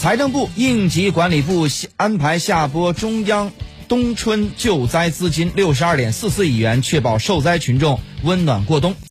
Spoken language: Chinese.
财政部、应急管理部安排下拨中央冬春救灾资金六十二点四四亿元，确保受灾群众温暖过冬。